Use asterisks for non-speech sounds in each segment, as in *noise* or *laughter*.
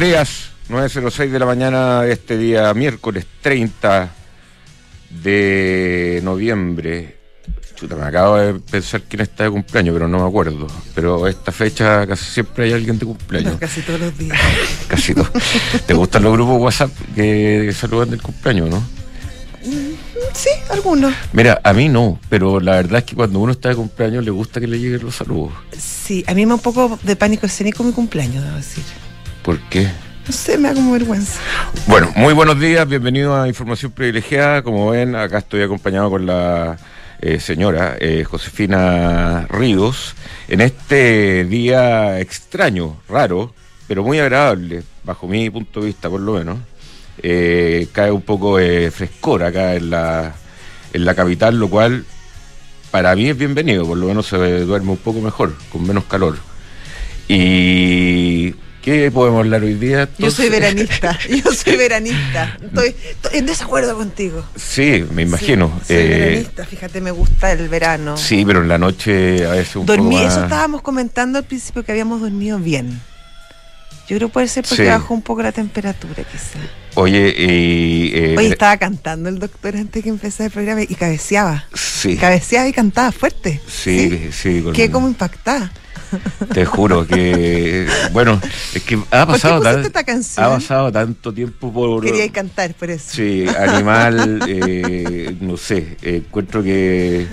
Días, 9.06 de la mañana este día miércoles 30 de noviembre. Chuta, me acabo de pensar quién está de cumpleaños, pero no me acuerdo. Pero esta fecha casi siempre hay alguien de cumpleaños. No, *laughs* casi todos los días. *laughs* casi todo. ¿Te gustan los grupos WhatsApp que saludan del cumpleaños, no? Sí, algunos. Mira, a mí no, pero la verdad es que cuando uno está de cumpleaños le gusta que le lleguen los saludos. Sí, a mí me da un poco de pánico escénico mi cumpleaños, debo decir. ¿Por qué? No sé, me da como vergüenza. Bueno, muy buenos días, bienvenidos a Información Privilegiada. Como ven, acá estoy acompañado con la eh, señora eh, Josefina Ríos en este día extraño, raro, pero muy agradable, bajo mi punto de vista por lo menos. Eh, cae un poco de frescor acá en la, en la capital, lo cual para mí es bienvenido, por lo menos se duerme un poco mejor, con menos calor. Y ¿Qué podemos hablar hoy día? Yo soy veranista, *laughs* yo soy veranista. Estoy, estoy en desacuerdo contigo. Sí, me imagino. Sí, soy Eh, veranista, fíjate, me gusta el verano. sí, pero en la noche a veces un Dormí, poco más... eso estábamos comentando al principio que habíamos dormido bien. Yo creo que puede ser porque Sí. bajó un poco la temperatura, quizá. Oye, y... eh, Oye, estaba cantando el doctor antes que empezara el programa y cabeceaba. Sí, Cabeceaba y cantaba fuerte. sí, sí. con- Quedé como impactada. Te juro que... Bueno, es que ha ¿Por qué pasado... pusiste tan- esta canción? ha pasado tanto tiempo por... Quería cantar, por eso. Sí, animal, eh, no sé, eh, encuentro que,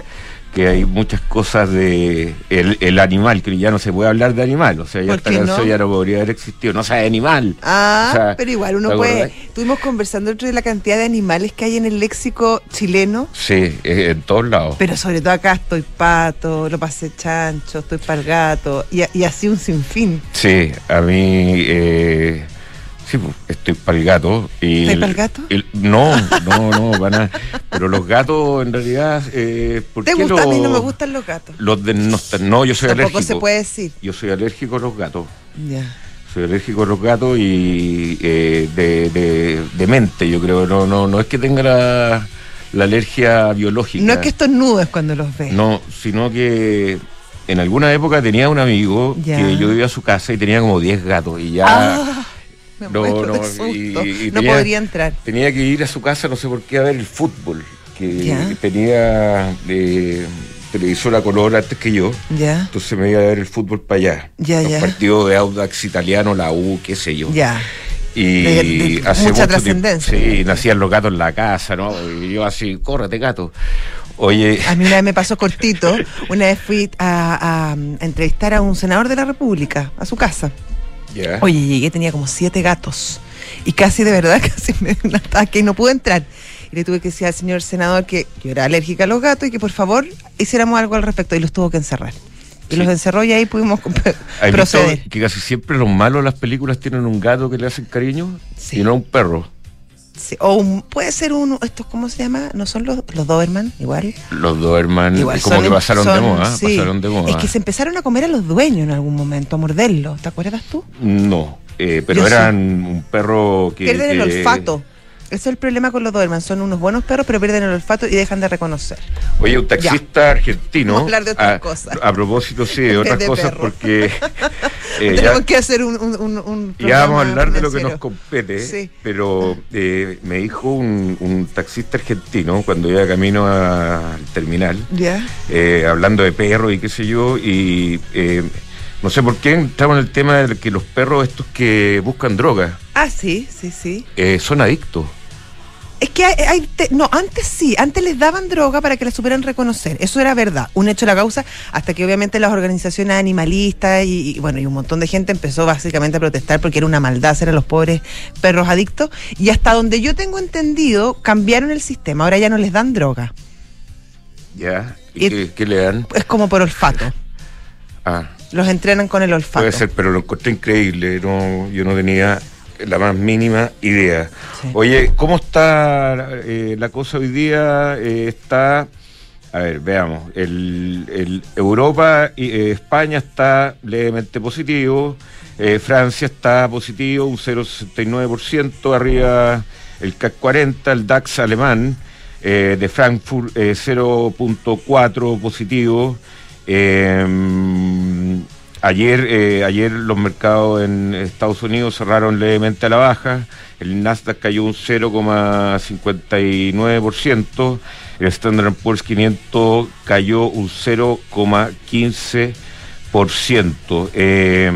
que hay muchas cosas de el, el animal, que ya no se puede hablar de animal, o sea, ya ¿Por esta canción no? ya no podría haber existido, no animal. Ah, O sea, pero igual uno ¿te puede. acordás? Estuvimos conversando de la cantidad de animales que hay en el léxico chileno, Sí, eh, en todos lados. pero sobre todo acá estoy pato, lo pasé chancho, estoy para el gato, y, y así un sinfín. Sí, a mí, eh, sí, pues, estoy para el gato. Y ¿Estás el- gato? el- no, no, no, para nada. Pero los gatos, en realidad, eh, ¿por ¿Te qué gusta? A mí no me gustan los gatos. Los de no, no, yo soy Tampoco alérgico. se puede decir. Yo soy alérgico a los gatos. Ya. Soy alérgico a los gatos y eh, de, de, de mente, yo creo. No, no, no es que tenga la, la alergia biológica. No es que estos nudos cuando los ves. No, sino que en alguna época tenía un amigo Ya. que yo iba a su casa y tenía como 10 gatos y ya Ah, me No, no, susto. y- y no tenía- podría entrar. tenía que ir a su casa, no sé por qué, a ver el fútbol. Que tenía eh, televisor a color antes que yo. Ya, Entonces me iba a ver el fútbol para allá. Ya, Los ya. partidos de Audax italiano, la U, qué sé yo. ya. Y De- de hace mucha trascendencia. Sí, nacían los gatos en la casa, ¿no? Y yo así, córrete gato. Oye, A mí una vez me pasó cortito. *laughs* Una vez fui a, a- a entrevistar a un senador de la República, a su casa. Ya. Oye, llegué, tenía como siete gatos. Y casi de verdad, *laughs* casi me dio un ataque y no pude entrar. Y le tuve que decir al señor senador que yo era alérgica a los gatos y que por favor hiciéramos algo al respecto. Y los tuvo que encerrar. Y Sí. los encerró y ahí pudimos comp- ¿Has visto proceder. que casi siempre los malos de las películas tienen un gato que le hacen cariño Sí. y no un perro? Sí, O un- puede ser uno, estos, ¿cómo se llama? ¿No son los, los Doberman? Igual. Los Doberman Igual como son que pasaron de son- moda, sí. pasaron de moda. Es que se empezaron a comer a los dueños en algún momento, a morderlos. ¿Te acuerdas tú? No, eh, pero Yo eran un perro que... Pierden el que- Ese es el problema con los Doberman. Son unos buenos perros, pero pierden el olfato y dejan de reconocer. Oye, un taxista argentino... Vamos a *laughs* hablar de otras a, cosas. A propósito, sí, de *laughs* otras De cosas, perro. porque... *laughs* eh, ya- Tenemos que hacer un, un, un, un Ya vamos a hablar de lo que nos compete, Sí. pero eh, me dijo un, un taxista argentino cuando iba camino a- al terminal, ¿Ya? eh, hablando de perros y qué sé yo, y eh, no sé por qué entramos en el tema de que los perros estos que buscan droga Ah, sí, sí, sí. eh, son adictos. Es que hay, hay te- no, antes sí, antes les daban droga para que la supieran reconocer. Eso era verdad, un hecho de la causa, hasta que obviamente las organizaciones animalistas y, y, bueno, y un montón de gente empezó básicamente a protestar porque era una maldad ser a los pobres perros adictos. Y hasta donde yo tengo entendido, cambiaron el sistema, ahora ya no les dan droga. ¿Ya? ¿Y, Y- qué, qué le dan? Es como por olfato. *laughs* Ah, Los entrenan con el olfato. puede ser, pero lo encontré increíble. No, yo no tenía la más mínima idea. Sí. Oye, ¿cómo está eh, la cosa hoy día? Eh, está, a ver, veamos, el, el Europa y eh, España está levemente positivo, Francia está positivo, un 0,69%, arriba el CAC 40, el DAX alemán, de Frankfurt eh, 0.4 positivo. eh, ayer, eh, ayer los mercados en Estados Unidos cerraron levemente a la baja. El Nasdaq cayó un 0,59%. El Standard Poor's 500 cayó un 0,15%. Eh,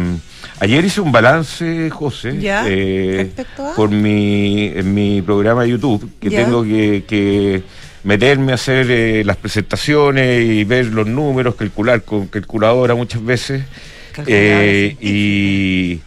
ayer hice un balance, José, eh, por mi, en mi programa de YouTube, que tengo que, que meterme a hacer eh, las presentaciones y ver los números, calcular con calculadora muchas veces. Eh, y,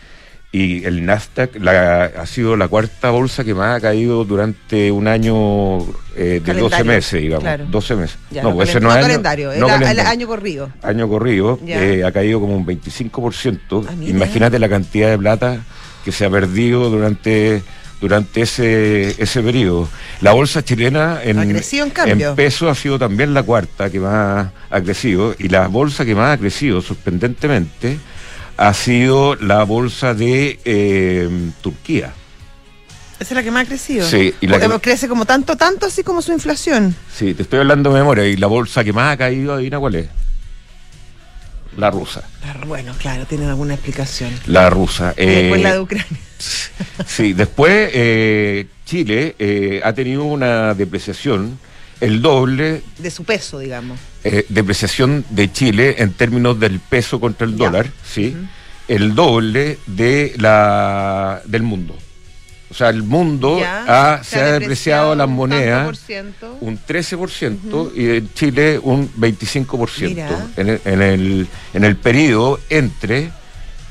y el Nasdaq la- ha sido la cuarta bolsa que más ha caído durante un año eh, de 12 Calendario, meses, digamos. claro. 12 meses. Ya, no, no, pues ese no no es año- calendario, no era el calendario. año corrido. Año corrido, eh, ha caído como un 25%. Ah. Imagínate la cantidad de plata que se ha perdido durante durante ese ese periodo. La bolsa chilena en, en peso ha sido también la cuarta que más ha crecido y la bolsa que más ha crecido sorprendentemente ha sido la bolsa de eh, Turquía. Esa es la que más ha crecido. Sí, y la Porque que- crece como tanto, tanto así como su inflación. Sí, te estoy hablando de memoria y la bolsa que más ha caído, adivina cuál es. La rusa. Bueno, claro, tienen alguna explicación. La rusa. Después Eh, la de Ucrania. *laughs* Sí, después eh, Chile eh, ha tenido una depreciación, el doble De su peso, digamos. eh, depreciación de Chile en términos del peso contra el Ya. dólar, sí, el doble de la del mundo. O sea, el mundo Ya, ha, se, ha depreciado las monedas un 13% y en Chile un 25% Mira. en el, en, el, en el periodo entre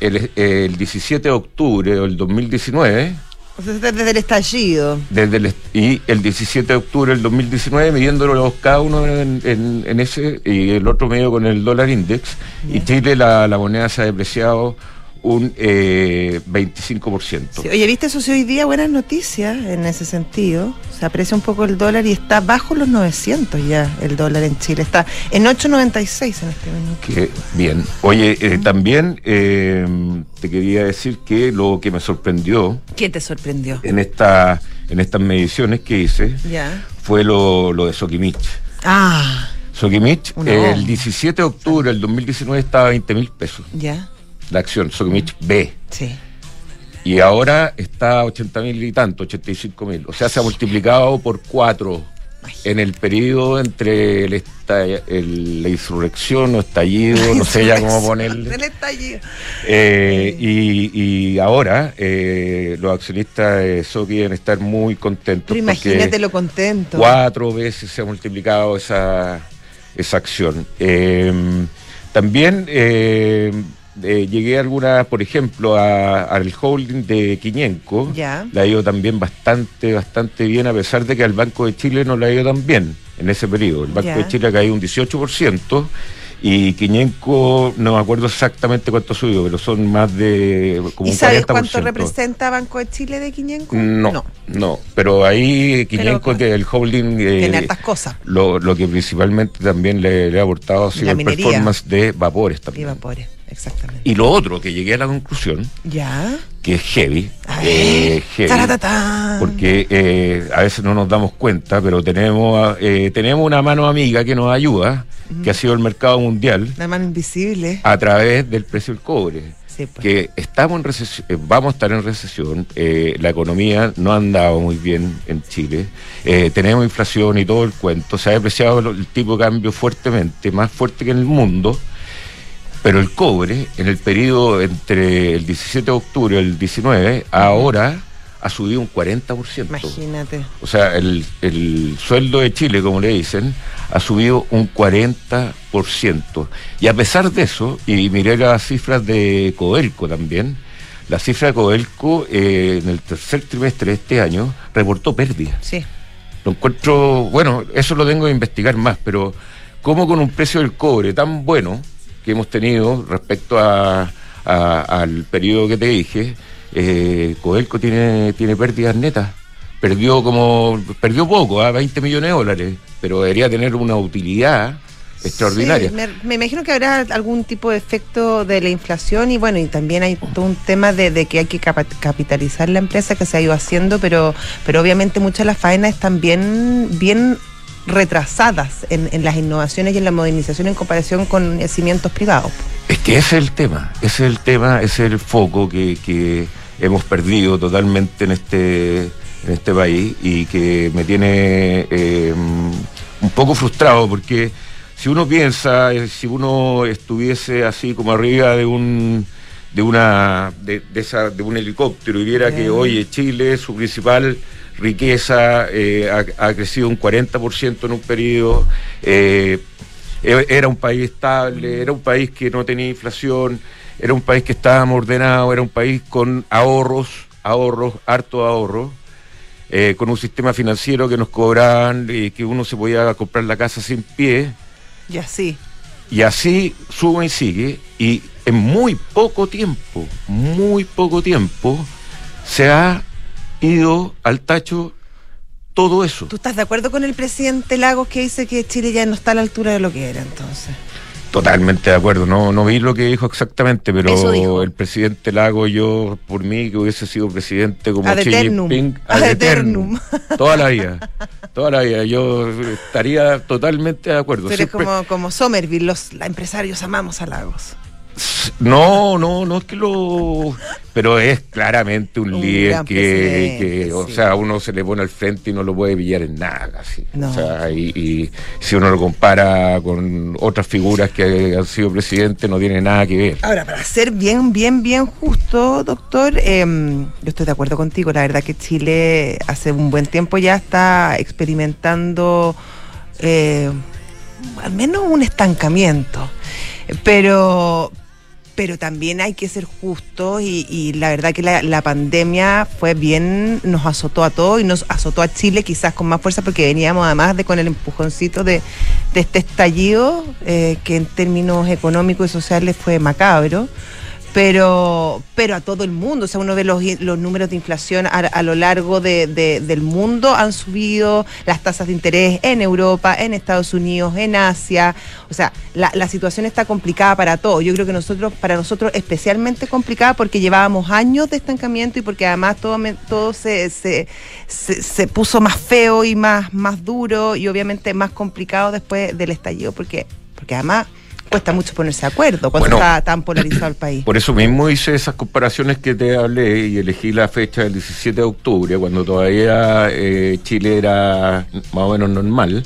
el, el 17 de octubre del 2019 O sea, desde el estallido. desde el, est- y el 17 de octubre del 2019 midiéndolo cada uno en, en- en ese y el otro medio con el dólar index y. Chile la, la moneda se ha depreciado un eh, 25%. Sí, Oye, ¿viste eso sí hoy día? Buenas noticias en ese sentido. Se aprecia un poco el dólar y está bajo los 900 ya el dólar en Chile. Está en 8.96 en este. Que bien. Oye, eh, también eh, te quería decir que lo que me sorprendió ¿Quién te sorprendió? en esta en estas mediciones que hice Ya. fue lo, lo de Sokimich. Ah, bomba. el 17 de octubre del 2019 estaba a 20 mil pesos ya. La acción Sokimich B. Sí. Y ahora está a 80 mil y tanto, 85 mil. O sea, se ha multiplicado por cuatro en el periodo entre el el- la insurrección o estallido, no sé ya cómo ponerle. El estallido. Eh, y, y ahora eh, los accionistas de Soki deben estar muy contentos. Pero imagínate lo contento. Cuatro veces se ha multiplicado esa, esa acción. Eh, también eh, llegué a alguna, por ejemplo, a- al holding de Quiñenco. Ya. Le ha ido también bastante, bastante bien, a pesar de que al Banco de Chile no le ha ido tan bien en ese periodo. El Banco Ya. de Chile ha caído un 18%. Y Quiñenco, no me acuerdo exactamente cuánto subió, pero son más de como ¿Y un sabes 40%. cuánto representa Banco de Chile de 500? No, no, pero ahí Quiñenco, que el holding, eh, Tiene hartas cosas. lo, lo que principalmente también le, le ha aportado ha sido el minería. performance de vapores Y también. vapores, exactamente. Y lo otro que llegué a la conclusión, Ya. que es heavy, eh, heavy, porque eh, a veces no nos damos cuenta, pero tenemos, eh, tenemos una mano amiga que nos ayuda, que ha sido el mercado mundial, La mano invisible. a través del precio del cobre. Sí, pues. que estamos en recesión, eh, vamos a estar en recesión, eh, la economía no ha andado muy bien en Chile, eh, tenemos inflación y todo el cuento, se ha depreciado el tipo de cambio fuertemente, más fuerte que en el mundo, pero el cobre en el periodo entre el 17 de octubre y el 19, ahora ha subido un 40%. Imagínate. O sea, el, el sueldo de Chile, como le dicen, ha subido un 40%. Y a pesar de eso, y miré las cifras de Codelco también, la cifra de Codelco eh, en el tercer trimestre de este año reportó pérdida. Sí. Lo encuentro, bueno, eso lo tengo que investigar más, pero ¿cómo con un precio del cobre tan bueno que hemos tenido respecto a, a- al periodo que te dije, eh, Codelco tiene, tiene pérdidas netas? Perdió como, perdió poco, a 20 millones de dólares, pero debería tener una utilidad extraordinaria. Sí, me, me imagino que habrá algún tipo de efecto de la inflación y bueno, y también hay todo un tema de, de que hay que capitalizar la empresa que se ha ido haciendo, pero, pero obviamente muchas de las faenas están bien, bien retrasadas en, las innovaciones y en la modernización en comparación con cimientos privados. Es que ese es el tema, ese es el tema, ese es el foco que, que hemos perdido totalmente en este, en este país y que me tiene eh, un poco frustrado porque si uno piensa, eh, si uno estuviese así como arriba de un de una de, esa, de un helicóptero y viera que oye Chile su principal riqueza eh, ha, crecido un 40% en un periodo eh, e, era un país estable era un país que no tenía inflación era un país que estaba ordenado era un país con ahorros ahorros harto ahorros con un sistema financiero que nos cobraban y que uno se podía comprar la casa sin pie y así. Y así sube y sigue. Y en muy poco tiempo, muy poco tiempo, se ha ido al tacho todo eso. ¿Tú estás de acuerdo con el presidente Lagos que dice que Chile ya no está a la altura de lo que era entonces? Totalmente de acuerdo, no, no vi lo que dijo exactamente, pero el presidente Lago, yo, por mí, que hubiese sido presidente como Xi Jinping, *laughs* ad eternum. Toda la vida, toda la vida, yo estaría totalmente de acuerdo. Pero es como, como Somerville, los empresarios amamos a Lagos. No, no, no es que lo. Pero es claramente un, líder que, o sea, uno se le pone al frente y no lo puede pillar en nada, así. O sea, y, si uno lo compara con otras figuras que han sido presidentes, no tiene nada que ver. Ahora, para ser bien, bien, bien justo, doctor, em, yo estoy de acuerdo contigo. La verdad que Chile hace un buen tiempo ya está experimentando eh, al menos un estancamiento. Pero, pero también hay que ser justos y, la verdad que la, pandemia fue bien, nos azotó a todos y nos azotó a Chile quizás con más fuerza porque veníamos además de con el empujoncito de, este estallido eh, que en términos económicos y sociales fue macabro pero, pero a todo el mundo. O sea, uno ve los, los números de inflación a, lo largo de, del mundo, han subido las tasas de interés en Europa, en Estados Unidos, en Asia. O sea, la, la situación está complicada para todos. Yo creo que nosotros, para nosotros especialmente complicada porque llevábamos años de estancamiento y porque además todo, todo se, se, se, puso más feo y más, más duro y obviamente más complicado después del estallido porque, porque además cuesta mucho ponerse de acuerdo cuando está tan polarizado el país. Por eso mismo hice esas comparaciones que te hablé y elegí la fecha del 17 de octubre, cuando todavía eh, Chile era más o menos normal.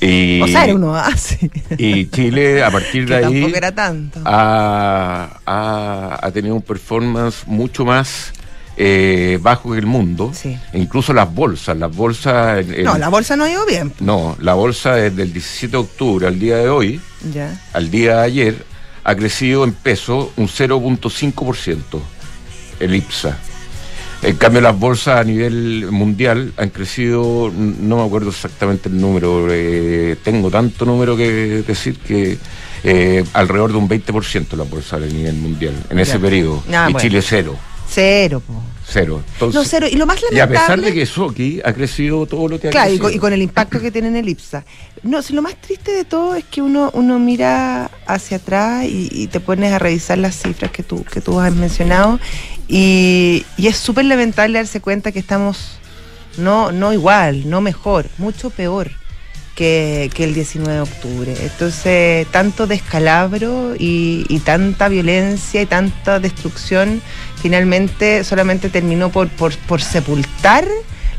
Y, o sea, era uno así. *laughs* Y Chile, a partir *laughs* de ahí. Tampoco era tanto. Ha, ha, tenido un performance mucho más eh, bajo que el mundo. incluso las bolsas. Las bolsas. no, la bolsa no ha ido bien. No, la bolsa desde el 17 de octubre al día de hoy, ya. al día de ayer, ha crecido en peso un 0.5%. El IPSA. En cambio, las bolsas a nivel mundial han crecido, no me acuerdo exactamente el número, eh, tengo tanto número que decir que eh, alrededor de un 20% las bolsas a nivel mundial en ese periodo. Ah, y Chile cero. Cero, Cero. no, cero. Y lo más lamentable. Y a pesar de que Soki ha crecido todo lo que ha crecido. Claro, y con, el impacto que tiene en el IPSA. No, si lo más triste de todo es que uno, uno mira hacia atrás y, te pones a revisar las cifras que tú, que tú has mencionado. Y, y es súper lamentable darse cuenta que estamos no, no igual, no mejor, mucho peor que, el 19 de octubre. Entonces, tanto descalabro y, tanta violencia y tanta destrucción, finalmente solamente terminó por, por, sepultar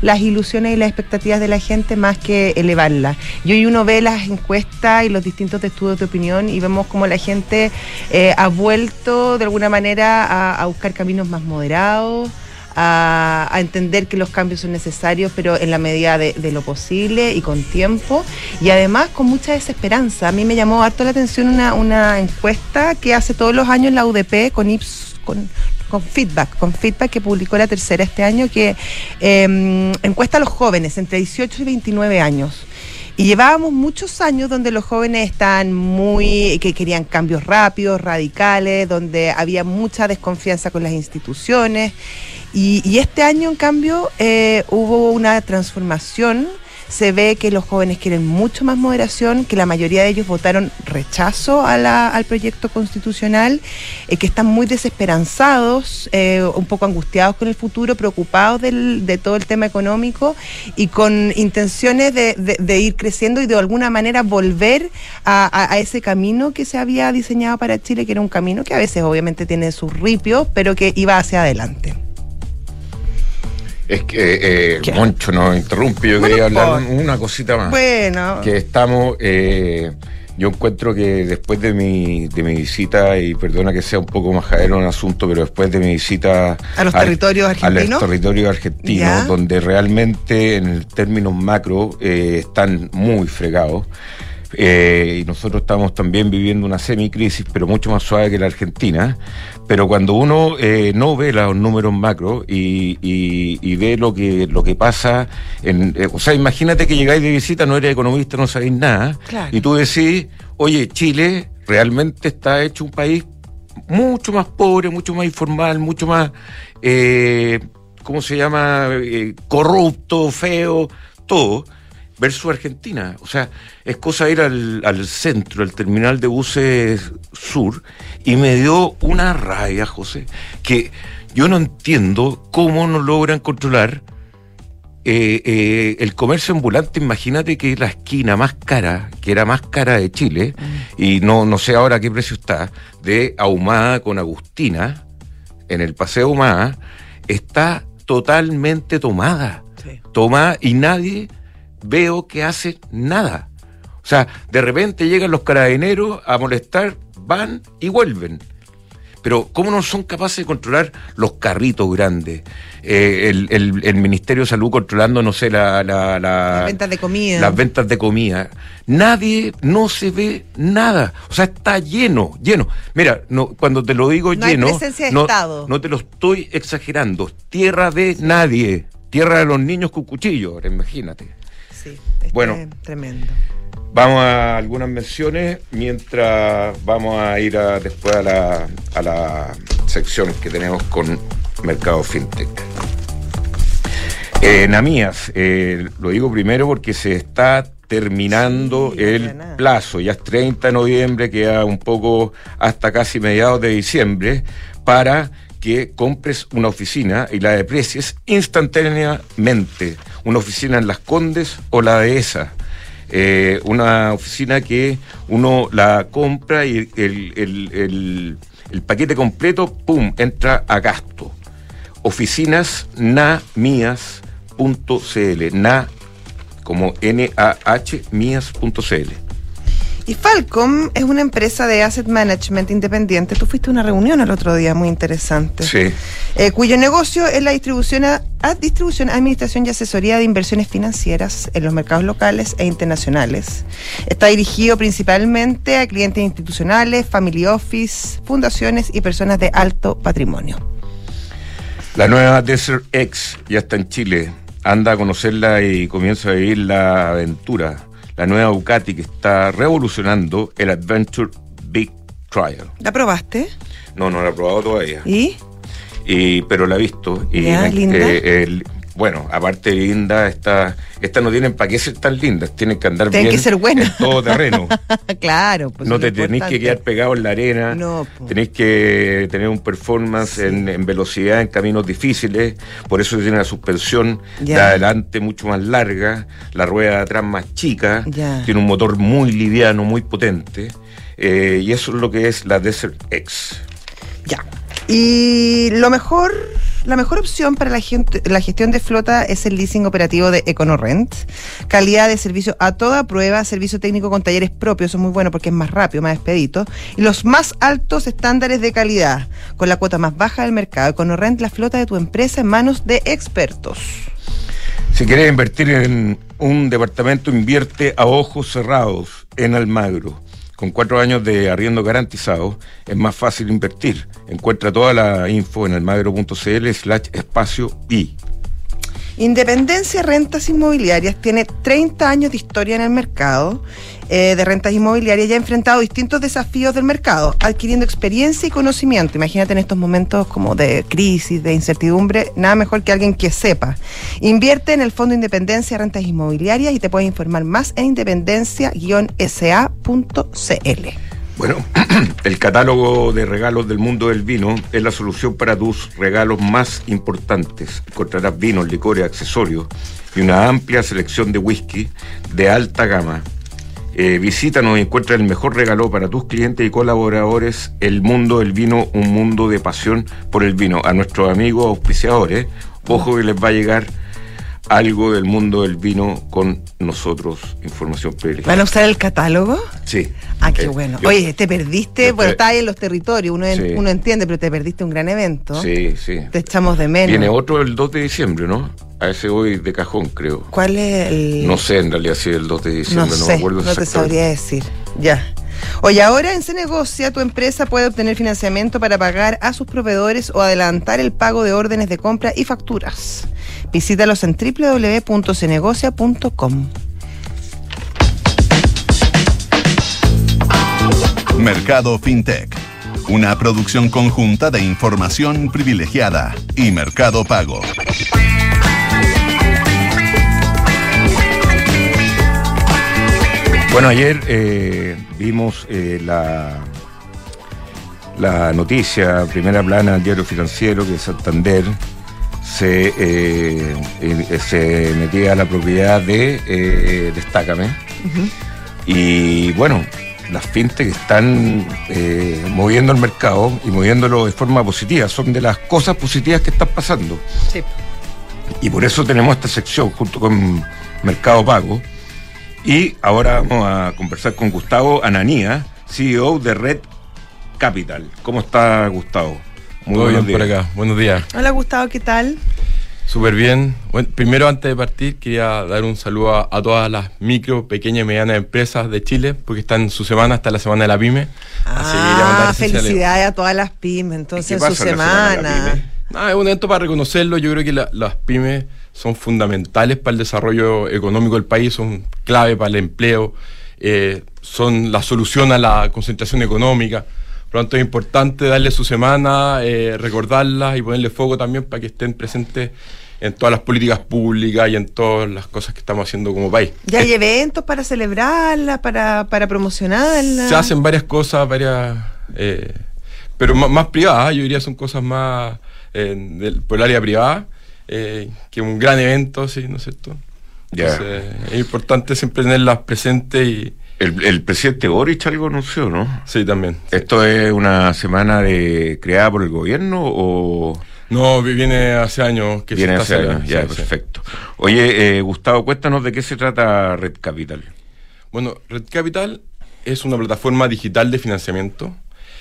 las ilusiones y las expectativas de la gente más que elevarlas. Y hoy uno ve las encuestas y los distintos estudios de opinión y vemos como la gente eh, ha vuelto de alguna manera a buscar caminos más moderados, a, entender que los cambios son necesarios, pero en la medida de, lo posible y con tiempo, y además con mucha desesperanza. A mí me llamó harto la atención una, encuesta que hace todos los años la UDP con IPS, con, con feedback, con feedback que publicó la tercera este año, que em, encuesta a los jóvenes entre 18 y 29 años. Y llevábamos muchos años donde los jóvenes estaban muy, que querían cambios rápidos, radicales, donde había mucha desconfianza con las instituciones. Y, este año, en cambio, eh, hubo una transformación se ve que los jóvenes quieren mucho más moderación, que la mayoría de ellos votaron rechazo al proyecto constitucional, eh, que están muy desesperanzados, eh, un poco angustiados con el futuro, preocupados del, de todo el tema económico y con intenciones de, de- ir creciendo y de alguna manera volver a- a ese camino que se había diseñado para Chile, que era un camino que a veces obviamente tiene sus ripios, pero que iba hacia adelante. Es que, eh. Moncho nos interrumpe, yo Bueno, quería hablar por- una cosita más. Bueno, que estamos, eh, yo encuentro que después de mi, de mi visita, y perdona que sea un poco majadero en el asunto, pero después de mi visita ¿A los territorios argentinos? A los territorios argentinos, Ya. donde realmente en términos macro eh, están muy fregados. Eh, y nosotros estamos también viviendo una semicrisis, pero mucho más suave que la Argentina. Pero cuando uno eh, no ve los números macro y, y- y ve lo que lo que pasa, en, eh, o sea, imagínate que llegáis de visita, no eres economista, no sabéis nada, Claro. y tú decís, oye, Chile realmente está hecho un país mucho más pobre, mucho más informal, mucho más, eh, ¿cómo se llama? Eh, corrupto, feo, todo, versus Argentina. O sea, es cosa ir al, al centro, al terminal de buses sur, y me dio una rabia, José, que yo no entiendo cómo no logran controlar eh, eh, el comercio ambulante, imagínate que la esquina más cara, que era más cara de Chile, y no, no sé ahora qué precio está, de Ahumada con Agustina, en el Paseo Ahumada, está totalmente tomada. Sí. Tomada y nadie veo que hace nada. O sea, de repente llegan los carabineros a molestar, van y vuelven. Pero ¿cómo no son capaces de controlar los carritos grandes? Eh, el, el- el Ministerio de Salud controlando, no sé, la, la- la- Las ventas de comida. Las ventas de comida. Nadie, no se ve nada. O sea, está lleno, lleno. Mira, no, cuando te lo digo No hay lleno, presencia de no, Estado. no te lo estoy exagerando. Tierra de nadie. Tierra de los niños con cuchillo, ahora imagínate. Sí, es Bueno. tre- tremendo. Vamos a algunas menciones mientras vamos a ir a- después a la, a la sección que tenemos con Mercado FinTech. Eh, Namías, eh, lo digo primero porque se está terminando Sí, el plazo, ya es 30 de noviembre, queda un poco hasta casi mediados de diciembre, para que compres una oficina y la deprecies instantáneamente, una oficina en Las Condes o la de esa. Eh, una oficina que uno la compra y el, el- el- el paquete completo, ¡pum!, entra a gasto. Oficinas namías.cl, na como N-A-H, mías.cl. Y Falcom es una empresa de asset management independiente. Tú fuiste a una reunión el otro día muy interesante. Sí. Eh, cuyo negocio es la distribución, a, a distribución, administración y asesoría de inversiones financieras en los mercados locales e internacionales. Está dirigido principalmente a clientes institucionales, family office, fundaciones y personas de alto patrimonio. La nueva Desert X ya está en Chile. Anda a conocerla y comienza a vivir la aventura. La nueva Ducati que está revolucionando el Adventure Big Trial. ¿La probaste? No, no la he probado todavía. ¿Y? Y, pero la he visto. Y Ya, me- linda. eh, bueno, aparte linda, esta, estas no tienen para qué ser tan lindas, tienen que andar Tienen bien que ser buenas. en todo terreno. *laughs* claro. Pues no te lo tenéis que importante. quedar pegado en la arena, No, po. tenéis que tener un performance en, en velocidad, en caminos difíciles, por eso tiene la suspensión Ya. de adelante mucho más larga, la rueda de atrás más chica, Ya. tiene un motor muy liviano, muy potente, eh, y eso es lo que es la Desert X. Ya. Y lo mejor, la mejor opción para la, gestión de flota es el leasing operativo de EconoRent. Calidad de servicio a toda prueba, servicio técnico con talleres propios, eso es muy bueno porque es más rápido, más expedito. Y los más altos estándares de calidad, con la cuota más baja del mercado. EconoRent, la flota de tu empresa en manos de expertos. Si quieres invertir en un departamento, invierte a ojos cerrados en Almagro. Con cuatro años de arriendo garantizado, es más fácil invertir. Encuentra toda la info en almagro.cl slash espacio y. Independencia Rentas Inmobiliarias tiene 30 años de historia en el mercado eh, de rentas inmobiliarias ya ha enfrentado distintos desafíos del mercado, adquiriendo experiencia y conocimiento. Imagínate en estos momentos como de crisis, de incertidumbre, nada mejor que alguien que sepa. Invierte en el Fondo Independencia Rentas Inmobiliarias y te puedes informar más en independencia-sa.cl. Bueno, *clears throat* el catálogo de regalos del mundo del vino es la solución para tus regalos más importantes. Encontrarás vinos, licores, accesorios y una amplia selección de whisky de alta gama. Eh, visítanos y encuentra el mejor regalo para tus clientes y colaboradores, El Mundo del Vino, un mundo de pasión por el vino. A nuestros amigos auspiciadores, ojo que les va a llegar algo del mundo del vino con nosotros, información privilegiada. ¿Van a usar el catálogo? Sí. Ah, qué Eh, bueno. yo- Oye, te perdiste, bueno, estás ahí en los territorios, uno, en- Sí. uno entiende, pero te perdiste un gran evento. Sí, sí. Te echamos de menos. Viene otro el 2 de diciembre, ¿no? A ese voy de cajón, creo. ¿Cuál es el...? No sé en realidad si es el 2 de No diciembre, no, me sé, acuerdo no te sabría decir. Ya. Oye, ahora en Cenegocia tu empresa puede obtener financiamiento para pagar a sus proveedores o adelantar el pago de órdenes de compra y facturas. Visítalos en www.cenegocia.com. Mercado FinTech. Una producción conjunta de información privilegiada y Mercado Pago. Bueno, ayer eh, vimos eh, la, la noticia, primera plana del diario financiero, que Santander se, eh, eh, se metía a la propiedad de eh, Destácame. Y bueno, las fintech están eh, moviendo el mercado y moviéndolo de forma positiva. Son de las cosas positivas que están pasando. Sí. Y por eso tenemos esta sección junto con Mercado Pago. Y ahora vamos a conversar con Gustavo Ananía, CEO de Red Capital. ¿Cómo está Gustavo? Muy bien por acá. Buenos días. Hola Gustavo, ¿qué tal? Súper bien. Bueno, primero, antes de partir, quería dar un saludo a, a todas las micro, pequeñas y medianas empresas de Chile, porque están en su semana, hasta la semana de la PyME. Así que quería Ah, felicidades a todas las pymes, entonces ¿Qué en su semana semana. pyme? Ah, es un evento para reconocerlo. Yo creo que la- las pymes son fundamentales para el desarrollo económico del país, son clave para el empleo, eh, son la solución a la concentración económica. Por lo tanto, es importante darle su semana, eh, recordarlas y ponerle foco también para que estén presentes en todas las políticas públicas y en todas las cosas que estamos haciendo como país. ¿Ya hay eventos para celebrarla, para, para promocionarla? Se hacen varias cosas, varias, eh, pero más, más privadas, yo diría son cosas más eh, del, por el área privada, eh, que un gran evento, sí, ¿no es cierto? Ya. Entonces, es importante siempre tenerlas presentes y El, el presidente Boric algo anunció, ¿no? sí, también. sí. ¿Esto es una semana de creada por el gobierno o No, vi- viene hace años que viene se hace años? Ya, sí, sí. perfecto. Oye, eh, Gustavo, cuéntanos de qué se trata Red Capital. Bueno, Red Capital es una plataforma digital de financiamiento,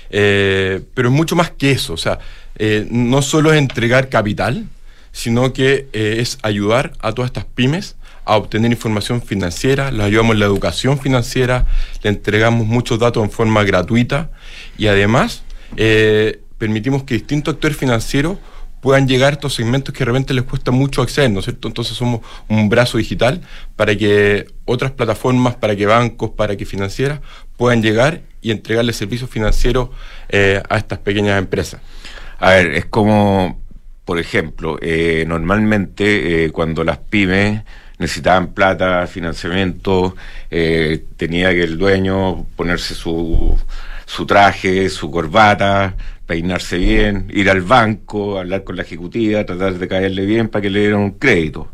eh, pero es mucho más que eso. O sea, eh, no solo es entregar capital, sino que eh, es ayudar a todas estas pymes a obtener información financiera, les ayudamos en la educación financiera, le entregamos muchos datos en forma gratuita y además eh, permitimos que distintos actores financieros puedan llegar a estos segmentos que de repente les cuesta mucho acceder, ¿no es cierto? Entonces somos un brazo digital para que otras plataformas, para que bancos, para que financieras puedan llegar y entregarle servicios financieros eh, a estas pequeñas empresas. A ver, es como, por ejemplo, eh, normalmente cuando las pymes necesitaban plata, financiamiento, eh, tenía que el dueño ponerse su, su traje, su corbata, peinarse bien, ir al banco, hablar con la ejecutiva, tratar de caerle bien para que le dieran un crédito.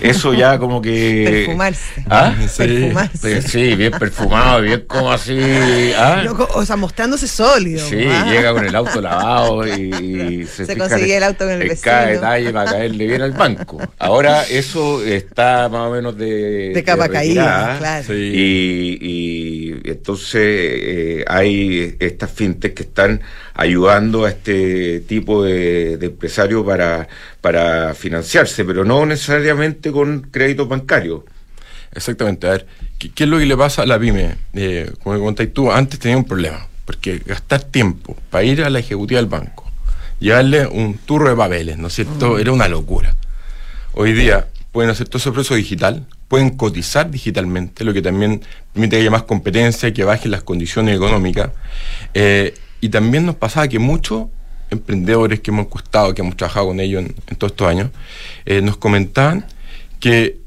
Eso ya como que... Perfumarse. ¿Ah? Sí. Perfumarse. Sí, bien perfumado, bien como así. ¿ah? Loco, o sea, mostrándose sólido. Sí, ah. llega con el auto lavado y, y *laughs* Se conseguía el auto con el en vecino. cada detalle para caerle bien al banco. Ahora eso está más o menos de, De capa caída, claro. Sí. Y, y entonces eh, hay estas fintech que están ayudando a este tipo de, de empresarios para, para financiarse, pero no necesariamente con créditos bancarios. Exactamente. A ver, ¿qué, qué es lo que le pasa a la pyme? Eh, como contáis tú, antes tenía un problema, porque gastar tiempo para ir a la ejecutiva del banco, llevarle un turro de papeles, ¿no es cierto? Era una locura. Hoy día, pueden hacer todo ese proceso digital, pueden cotizar digitalmente, lo que también permite que haya más competencia, que bajen las condiciones económicas. Eh, y también nos pasaba que muchos emprendedores que hemos costado, que hemos trabajado con ellos en, todos estos años, eh, nos comentaban que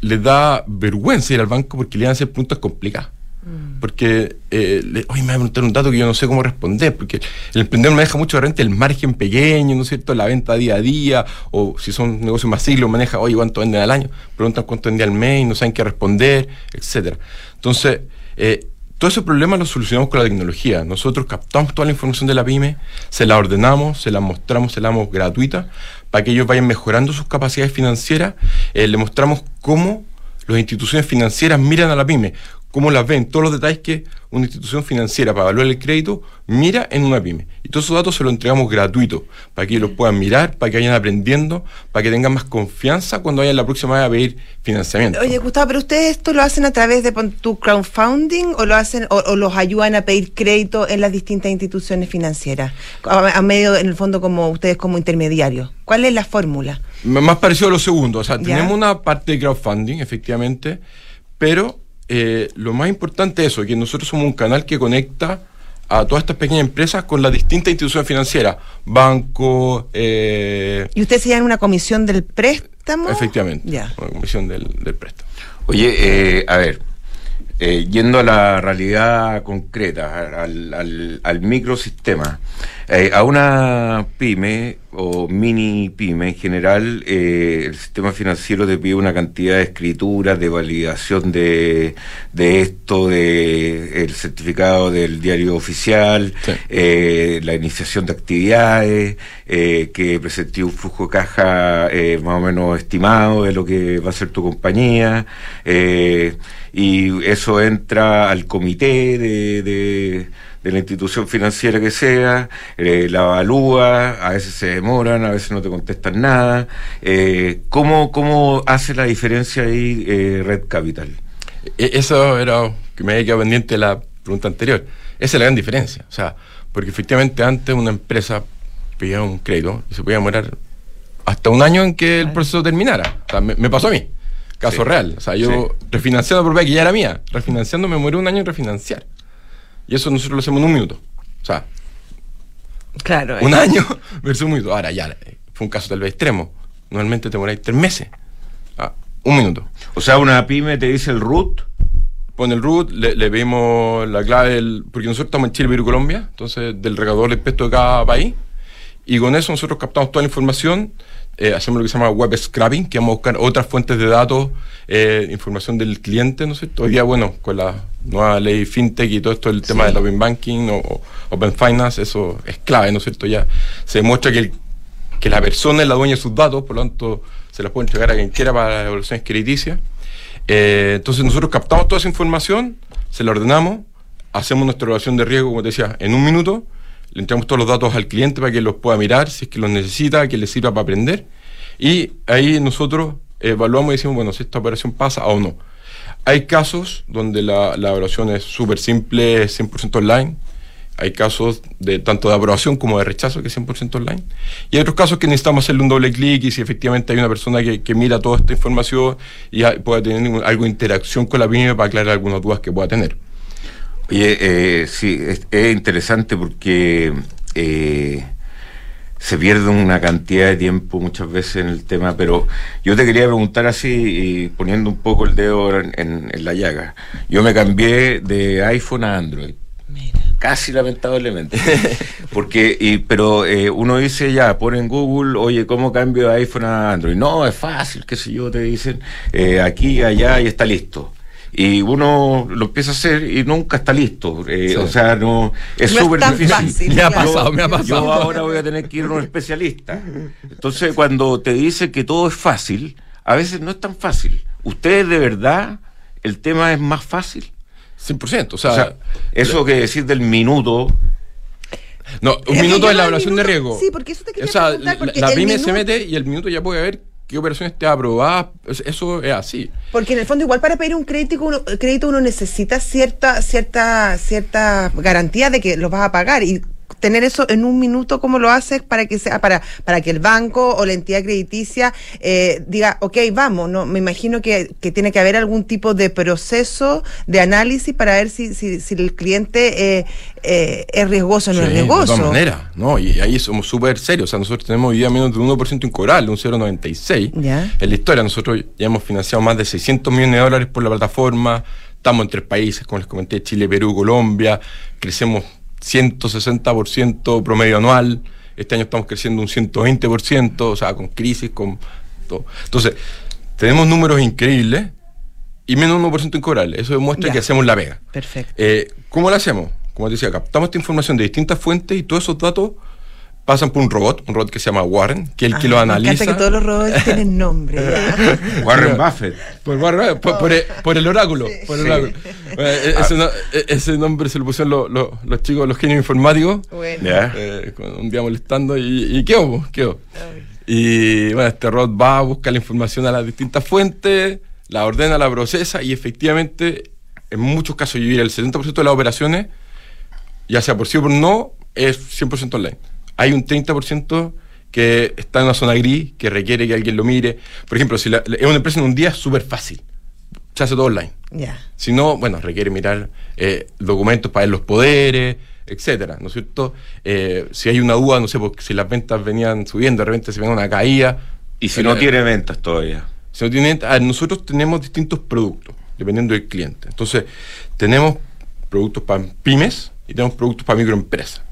les da vergüenza ir al banco porque le iban a hacer preguntas complicadas. Mm. Porque, eh, hoy me va a preguntar un dato que yo no sé cómo responder, porque el emprendedor me deja mucho de repente el margen pequeño, ¿no es cierto? La venta día a día, o si son negocios más siglos, maneja, oye, ¿cuánto venden al año? Preguntan cuánto venden al mes, no saben qué responder, etcétera. Entonces, eh, todos esos problemas los solucionamos con la tecnología. Nosotros captamos toda la información de la pyme, se la ordenamos, se la mostramos, se la damos gratuita para que ellos vayan mejorando sus capacidades financieras. Eh, le mostramos cómo las instituciones financieras miran a la pyme, cómo las ven, todos los detalles que una institución financiera para evaluar el crédito mira en una pyme. Y todos esos datos se los entregamos gratuitos para que ellos los puedan mirar, para que vayan aprendiendo, para que tengan más confianza cuando vayan la próxima vez a pedir financiamiento. Oye, Gustavo, pero ustedes esto lo hacen a través de tu crowdfunding o lo hacen o, los ayudan a pedir crédito en las distintas instituciones financieras, a, medio en el fondo como ustedes como intermediarios. ¿Cuál es la fórmula? Más parecido a lo segundo, o sea, tenemos una parte de crowdfunding, efectivamente, pero eh, lo más importante es eso, que nosotros somos un canal que conecta a todas estas pequeñas empresas con las distintas instituciones financieras, banco. Eh, ¿Y ustedes se llaman una comisión del préstamo? Efectivamente, ya. una comisión del, préstamo. Oye, eh, a ver, eh, yendo a la realidad concreta, al, al, microsistema, eh, a una pyme o mini pyme en general, eh, el sistema financiero te pide una cantidad de escrituras, de validación de, de esto, de el certificado del diario oficial, la iniciación de actividades, que presente un flujo de caja más o menos estimado de lo que va a ser tu compañía y eso entra al comité de, de, la institución financiera que sea, eh, la evalúa, a veces se demoran, a veces no te contestan nada. Eh, ¿cómo, ¿Cómo hace la diferencia ahí eh, Red Capital? E, eso era que me había quedado pendiente la pregunta anterior. Esa es la gran diferencia. O sea, porque efectivamente antes una empresa pedía un crédito y se podía demorar hasta un año en que el proceso terminara. O sea, me pasó a mí. Caso real. O sea, yo refinanciando por que ya era mía. Refinanciando me muero un año en refinanciar. Y eso nosotros lo hacemos en un minuto. O sea, claro, un año *laughs* versus un minuto. Ahora ya, fue un caso tal vez extremo. Normalmente te demoráis tres meses. Ah, un minuto. O sea, una pyme te dice el root. Pone el root, le, le pedimos la clave, del, porque nosotros estamos en Chile, Perú y Colombia, entonces del regador de pesto de cada país. Y con eso nosotros captamos toda la información, eh, hacemos lo que se llama web scrapping, que vamos a buscar otras fuentes de datos, eh, información del cliente, ¿no sé Hoy día, bueno, con la nueva ley FinTech y todo esto, el tema del Open Banking o, Open Finance, eso es clave, ¿no es cierto? Ya se demuestra que, que la persona es la dueña de sus datos, por lo tanto, se las puede entregar a quien quiera para las evaluaciones crediticias. Eh, entonces, nosotros captamos toda esa información, se la ordenamos, hacemos nuestra evaluación de riesgo, como te decía, en un minuto le entregamos todos los datos al cliente para que los pueda mirar, si es que los necesita, que le sirva para aprender. Y ahí nosotros evaluamos y decimos, bueno, si esta operación pasa o no. Hay casos donde la, evaluación es súper simple, es 100% online. Hay casos de tanto de aprobación como de rechazo que es 100% online. Y hay otros casos que necesitamos hacerle un doble clic y si efectivamente hay una persona que, mira toda esta información y pueda tener algo de interacción con la pyme para aclarar algunas dudas que pueda tener. Oye, eh, sí, es, interesante porque eh, se pierde una cantidad de tiempo muchas veces en el tema, pero yo te quería preguntar así, y poniendo un poco el dedo en, la llaga. Yo me cambié de iPhone a Android. Casi lamentablemente. *laughs* Porque, y, pero eh, uno dice ya, pone en Google, oye, ¿cómo cambio de iPhone a Android? No, es fácil, qué sé yo, te dicen, eh, aquí, allá y está listo y uno lo empieza a hacer y nunca está listo. Eh, o sea, no es súper difícil. me ha pasado, me ha pasado. Yo ahora voy a tener que ir a un especialista. Entonces, cuando te dice que todo es fácil, a veces no es tan fácil. ¿Ustedes de verdad el tema es más fácil? 100%. O sea, o sea eso que decir del minuto. No, un minuto de la evaluación de riesgo. Sí, porque eso te quería o sea, la, la pyme se mete y el minuto ya puede ver qué operación esté aprobada, eso es así. Porque en el fondo igual para pedir un crédito uno, crédito uno necesita cierta cierta cierta garantía de que lo vas a pagar y tener eso en un minuto, ¿cómo lo haces para que sea, para, para que el banco o la entidad crediticia eh, diga, ok, vamos, no, me imagino que, que, tiene que haber algún tipo de proceso de análisis para ver si, si, si el cliente eh, eh, es riesgoso o no es riesgoso. De todas maneras, ¿no? Y ahí somos súper serios. O sea, nosotros tenemos hoy día menos de un 1% incobrable, un 0,96. En la historia, nosotros ya hemos financiado más de 600 millones de dólares por la plataforma. Estamos en tres países, como les comenté, Chile, Perú, Colombia. Crecemos 160% promedio anual. Este año estamos creciendo un 120%, o sea, con crisis, con todo. Entonces, tenemos números increíbles y menos un 1% incobrable. Eso demuestra que hacemos la pega. Perfecto. Eh, ¿Cómo lo hacemos? Como te decía, captamos esta información de distintas fuentes y todos esos datos pasan por un robot, un robot que se llama Warren, que es el que lo analiza. Me que todos los robots *laughs* tienen nombre. *laughs* Warren Buffett. Por, por, el, oráculo. por el oráculo. Eh, *laughs* e, ese, nombre se lo pusieron los chicos, los genios informáticos. Bueno. Eh, un día molestando y, y quedó, quedó. Y bueno, este robot va a buscar la información a las distintas fuentes, la ordena, la procesa y efectivamente, en muchos casos, yo diría el 70% de las operaciones, ya sea por sí o por no, es 100% online hay un 30% que está en una zona gris, que requiere que alguien lo mire. Por ejemplo, si es una empresa en un día, es súper fácil. Se hace todo online. Si no, bueno, requiere mirar eh, documentos para ver los poderes, etcétera, ¿no es cierto? Eh, si hay una duda, no sé, porque si las ventas venían subiendo, de repente se ven una caída. Y si no tiene ventas todavía. Si no tiene nosotros tenemos distintos productos, dependiendo del cliente. Entonces, tenemos productos para pymes y tenemos productos para microempresas.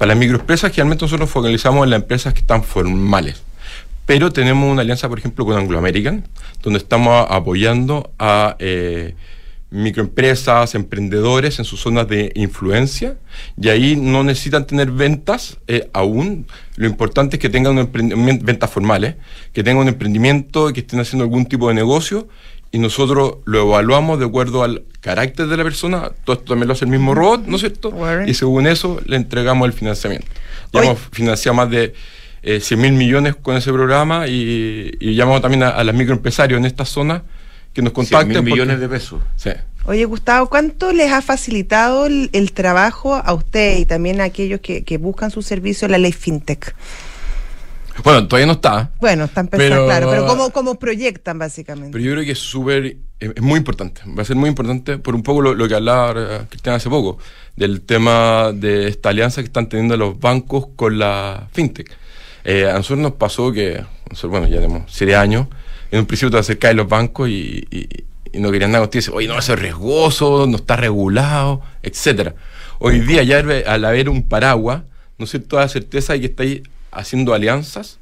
Para las microempresas, generalmente nosotros nos focalizamos en las empresas que están formales. Pero tenemos una alianza, por ejemplo, con Anglo American, donde estamos apoyando a eh, microempresas, emprendedores en sus zonas de influencia. Y ahí no necesitan tener ventas eh, aún. Lo importante es que tengan un ventas formales, que tengan un emprendimiento, que estén haciendo algún tipo de negocio y nosotros lo evaluamos de acuerdo al carácter de la persona, todo esto también lo hace el mismo robot, ¿no es cierto? Y según eso le entregamos el financiamiento. Ya hemos financiado más de eh, 100 mil millones con ese programa y, llamamos también a, las microempresarios en esta zona que nos contacten. 100 millones de pesos. Sí. Oye, Gustavo, ¿cuánto les ha facilitado el, trabajo a usted y también a aquellos que, que buscan su servicio la ley FinTech? Bueno, todavía no está. Bueno, está empezando, claro, pero ¿cómo, ¿cómo, proyectan básicamente? Pero yo creo que es súper, es muy importante, va a ser muy importante por un poco lo, que hablaba Cristian hace poco, del tema de esta alianza que están teniendo los bancos con la fintech. Eh, a nosotros nos pasó que, bueno, ya tenemos siete años, en un principio te acercás de los bancos y, no querían nada contigo, oye, no, a ser riesgoso, no está regulado, etcétera. Hoy día ya al haber un paraguas, no sé, toda certeza de que está ahí haciendo alianzas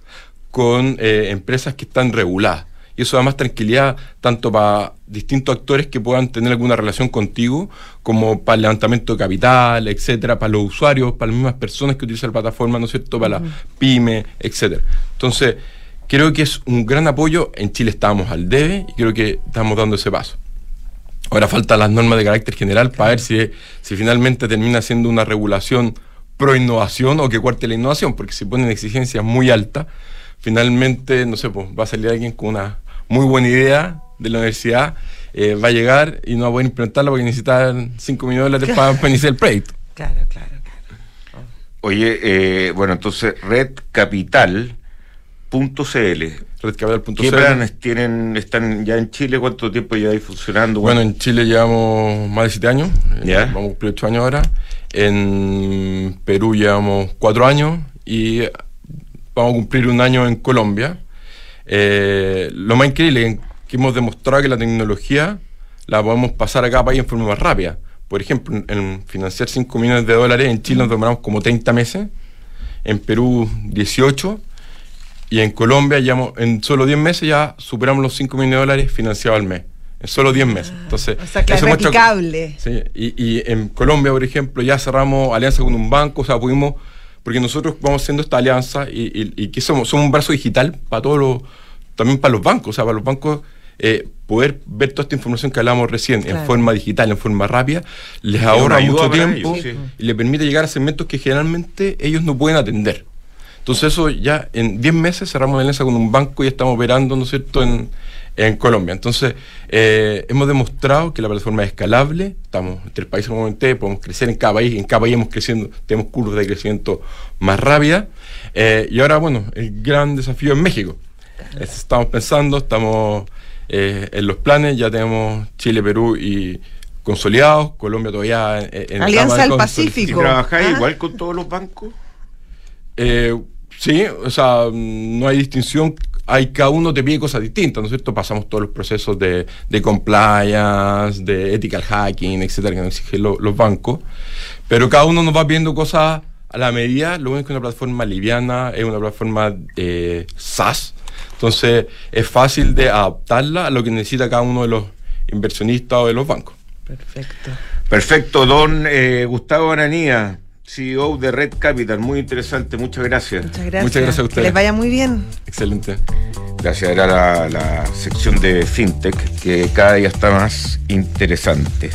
con eh, empresas que están reguladas. Y eso da más tranquilidad tanto para distintos actores que puedan tener alguna relación contigo, como para el levantamiento de capital, etcétera, para los usuarios, para las mismas personas que utilizan la plataforma, ¿no es cierto?, para la pyme, etcétera. Entonces, creo que es un gran apoyo. En Chile estábamos al debe y creo que estamos dando ese paso. Ahora faltan las normas de carácter general para ver si, si finalmente termina siendo una regulación pro innovación o que cuarte la innovación, porque si ponen exigencias muy altas, finalmente, no sé, pues va a salir alguien con una muy buena idea de la universidad, eh, va a llegar y no va a poder implementarla porque necesitan 5 millones de dólares *laughs* para, iniciar el proyecto. Claro, claro, claro. Oye, eh, bueno, entonces redcapital.cl. Redcapital.cl. ¿Qué planes tienen, están ya en Chile? ¿Cuánto tiempo ya hay funcionando? Bueno, en Chile llevamos más de 7 años, ¿Ya? vamos a cumplir 8 años ahora. En Perú llevamos 4 años y vamos a cumplir un año en Colombia. Eh, lo más increíble es que hemos demostrado que la tecnología la podemos pasar a cada país en forma más rápida. Por ejemplo, en financiar 5 millones de dólares, en Chile nos demoramos como 30 meses, en Perú 18, y en Colombia ya en solo 10 meses ya superamos los 5 millones de dólares financiados al mes. En solo 10 meses. Ah, Entonces, o sea, que es replicable. Sí, y, y, en Colombia, por ejemplo, ya cerramos alianza con un banco, o sea, pudimos porque nosotros vamos haciendo esta alianza y, que somos, somos un brazo digital para todos los, también para los bancos, o sea, para los bancos eh, poder ver toda esta información que hablábamos recién en forma digital, en forma rápida, les ahorra mucho tiempo y les permite llegar a segmentos que generalmente ellos no pueden atender. Entonces eso ya en 10 meses cerramos la alianza con un banco y estamos operando, ¿no es cierto?, en, en Colombia. Entonces, eh, hemos demostrado que la plataforma es escalable, estamos entre el país en un momento, podemos crecer en cada país, en cada país hemos creciendo, tenemos curvas de crecimiento más rápidas. Eh, y ahora, bueno, el gran desafío en México. Estamos pensando, estamos eh, en los planes, ya tenemos Chile, Perú y consolidados, Colombia todavía en, en Alianza del Pacífico. ¿Y trabajáis Ah. igual con todos los bancos? Eh, sí, o sea, no hay distinción. Hay, cada uno te pide cosas distintas, ¿no es cierto? Pasamos todos los procesos de, de compliance, de ethical hacking, etcétera, que nos exigen lo- los bancos. Pero cada uno nos va pidiendo cosas a la medida. Lo bueno es que es una plataforma liviana, es una plataforma eh, SaaS. Entonces, es fácil de adaptarla a lo que necesita cada uno de los inversionistas o de los bancos. Perfecto. Perfecto, don eh, Gustavo Ananía, CEO de Red Capital, muy interesante, muchas gracias. Muchas gracias. Muchas gracias a Que ustedes. les vaya muy bien. Excelente. Gracias, era la, la sección de FinTech que cada día está más interesante.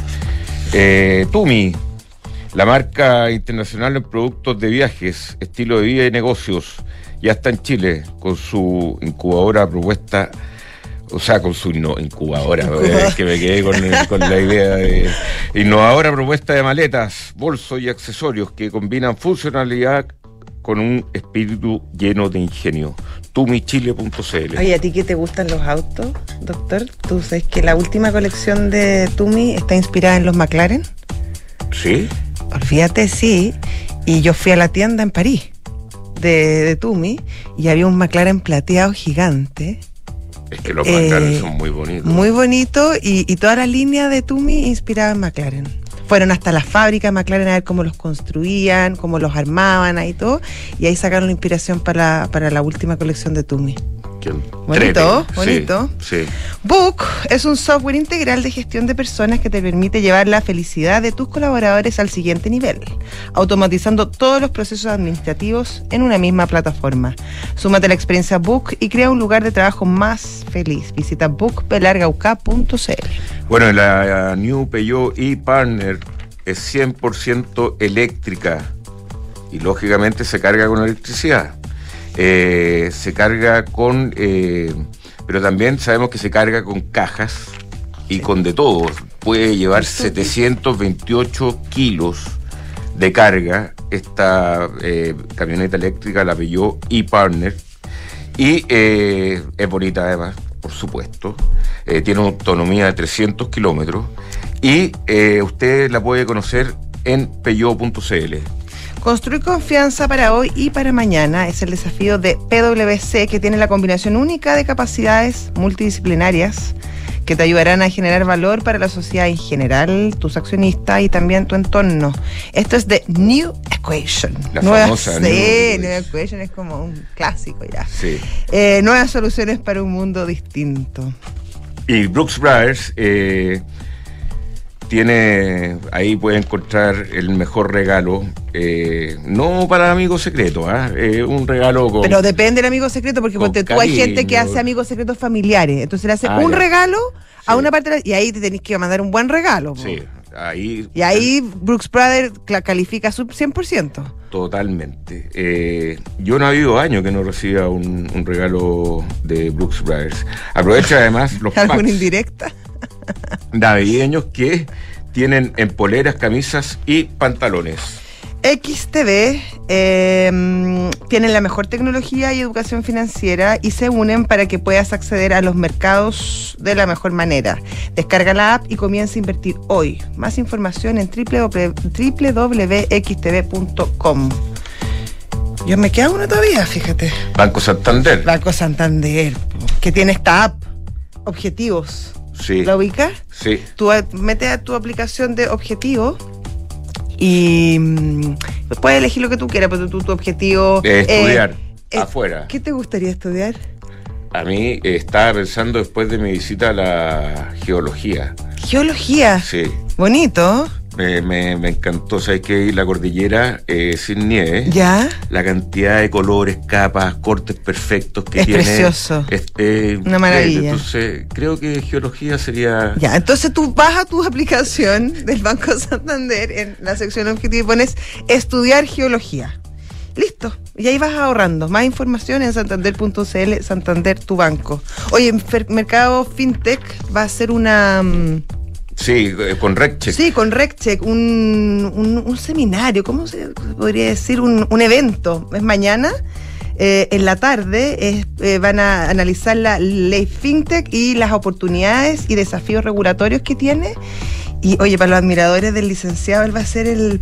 Eh, Tumi, la marca internacional en productos de viajes, estilo de vida y negocios, ya está en Chile con su incubadora propuesta, o sea, con su no, incubadora, es que me quedé con, con la idea de innovadora propuesta de maletas, bolsos y accesorios que combinan funcionalidad con un espíritu lleno de ingenio. tumichile.cl. Oye, ¿a ti qué te gustan los autos, doctor? Tú sabes que la última colección de Tumi está inspirada en los McLaren. ¿Sí? Olvídate, sí. Y yo fui a la tienda en París de, de Tumi y había un McLaren plateado gigante, Es que los Eh, McLaren son muy bonitos. muy bonito, y, y toda la línea de Tumi inspirada en McLaren. Fueron hasta la fábrica de McLaren a ver cómo los construían, cómo los armaban ahí todo, y ahí sacaron la inspiración para, para la última colección de Tumi. Bonito, bonito. Sí. Book es un software integral de gestión de personas que te permite llevar la felicidad de tus colaboradores al siguiente nivel, automatizando todos los procesos administrativos en una misma plataforma. Súmate a la experiencia Book y crea un lugar de trabajo más feliz. Visita bookpelargauk.cl. Bueno, la New Peugeot e-Partner es 100% eléctrica y lógicamente se carga con electricidad. Eh, se carga con, eh, pero también sabemos que se carga con cajas y con de todo. Puede llevar 728 kilos de carga esta eh, camioneta eléctrica, la Peugeot e-Partner. Y es bonita además, por supuesto. Tiene una autonomía de 300 kilómetros. Y usted la puede conocer en peugeot.cl. Construir confianza para hoy y para mañana es el desafío de PwC que tiene la combinación única de capacidades multidisciplinarias que te ayudarán a generar valor para la sociedad en general, tus accionistas y también tu entorno. Esto es de New Equation. La famosa sí, New New Equation. Equation es como un clásico ya. Sí. Eh, nuevas soluciones para un mundo distinto. Y Brooks Brothers eh, tiene, ahí puede encontrar el mejor regalo, eh, no para amigos secretos, ¿ah? Eh, un regalo con... Pero depende del amigo secreto, porque Con tú hay gente que hace amigos secretos familiares. Entonces le hace Ah, un ya. regalo a una parte de la- y ahí te tenés que mandar un buen regalo. po. Sí, ahí... Y ahí Brooks Brothers califica su 100%. Totalmente. Eh, yo no ha habido año que no reciba un, un regalo de Brooks Brothers. Aprovecha además los *laughs* ¿Alguna packs indirecta? Navideños que tienen en poleras, camisas y pantalones. XTV eh, mm, tienen la mejor tecnología y educación financiera y se unen para que puedas acceder a los mercados de la mejor manera. Descarga la app y comienza a invertir hoy. Más información en www- www.xtv.com. Yo me quedo uno todavía, fíjate. Banco Santander. Banco Santander, que tiene esta app, Objetivos. Sí, ¿La ubicas? sí. Tú a- metes a tu aplicación de objetivo y mm, puedes elegir lo que tú quieras, pero tu, tu objetivo es- estudiar es- afuera. ¿Qué te gustaría estudiar? A mí eh, estaba pensando después de mi visita a la geología. Geología. Sí, Bonito. Me, me- me encantó. Sabes que la cordillera eh, sin nieve. ¿Ya? La cantidad de colores, capas, cortes perfectos que Es tiene. precioso. es, eh, Una maravilla. Entonces, creo que geología sería. Ya, entonces tú vas a tu aplicación del Banco Santander en la sección objetivo y pones estudiar geología. Listo. Y ahí vas ahorrando. Más información en santander.cl, Santander tu banco. Oye, Mercado FinTech va a ser una... mm, Sí, eh, con RecCheck. Sí, con RecCheck, un, un, un seminario, ¿cómo se podría decir? Un, un evento. Es mañana, eh, en la tarde, es, eh, van a analizar la ley FinTech y las oportunidades y desafíos regulatorios que tiene. Y oye, para los admiradores del licenciado, él va a ser el